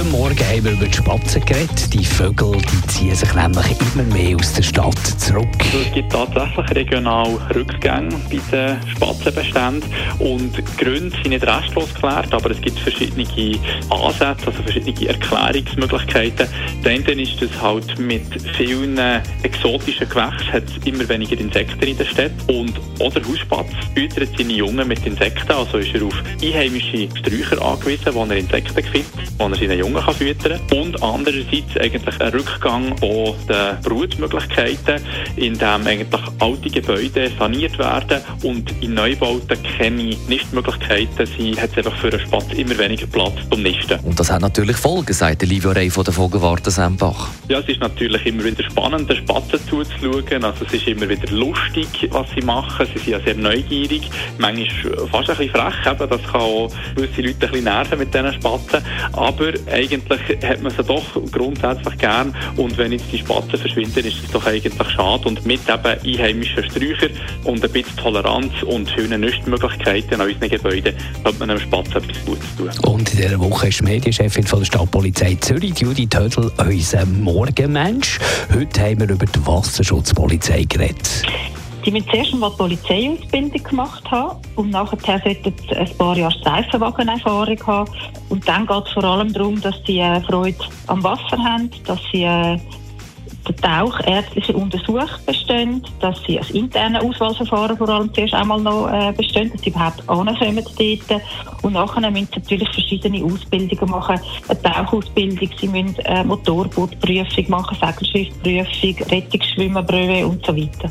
Heute Morgen haben wir über die Spatzen geredet. Die Vögel die ziehen sich nämlich immer mehr aus der Stadt zurück. Es gibt tatsächlich regional Rückgänge bei den Spatzenbeständen und die Gründe sind nicht restlos geklärt, aber es gibt verschiedene Ansätze, also verschiedene Erklärungsmöglichkeiten. Der eine ist, dass halt mit vielen exotischen Gewächsen hat es immer weniger Insekten in der Stadt und oder Hausspatz füttert seine Jungen mit Insekten, also ist er auf einheimische Sträucher angewiesen, wo er Insekten findet, wo er seine Jungen kann füttern kann und andererseits eigentlich ein Rückgang den Brutmöglichkeiten, indem eigentlich alte Gebäude saniert werden und in Neubauten keine Nistmöglichkeiten sind, hat es einfach für einen Spatz immer weniger Platz zum Nisten. Und das hat natürlich Folgen, sagt der Livio Rey von der Vogelwarte Sembach. Ja, es ist natürlich immer wieder spannend, den Spatzen zuzuschauen. Also es ist immer wieder lustig, was sie machen. Sie sind ja sehr neugierig, manchmal fast ein bisschen frech. Eben. Das kann auch gewisse Leute ein bisschen nerven mit diesen Spatzen. Aber eigentlich hat man sie doch grundsätzlich gern. Und wenn jetzt die Spatzen verschwinden, ist es doch eigentlich schade. Und mit eben einheimischen Sträuchern und ein bisschen Toleranz und vielen Nüchtmöglichkeiten an unseren Gebäuden hat man einem Spatzen etwas Gutes tun. Und in dieser Woche ist die Medienchefin von der Stadtpolizei Zürich, Judy Tödel, unser Morgenmensch. Heute haben wir über die Wasserschutzpolizei geredet. Die müssen zuerst einmal die Polizeiausbildung gemacht haben und nachher sollten sie ein paar Jahre Seifenwagenerfahrung haben. Und dann geht es vor allem darum, dass sie äh, Freude am Wasser haben, dass sie äh, den tauchärztlichen Untersuch bestehen, dass sie ein internes Auswahlverfahren vor allem zuerst einmal noch äh, bestehen, dass sie überhaupt ankommen dort. Und nachher müssen sie natürlich verschiedene Ausbildungen machen. Eine Tauchausbildung, sie müssen eine Motorbootprüfung machen, Segelschiffprüfung, Rettungsschwimmerprüfung und so weiter.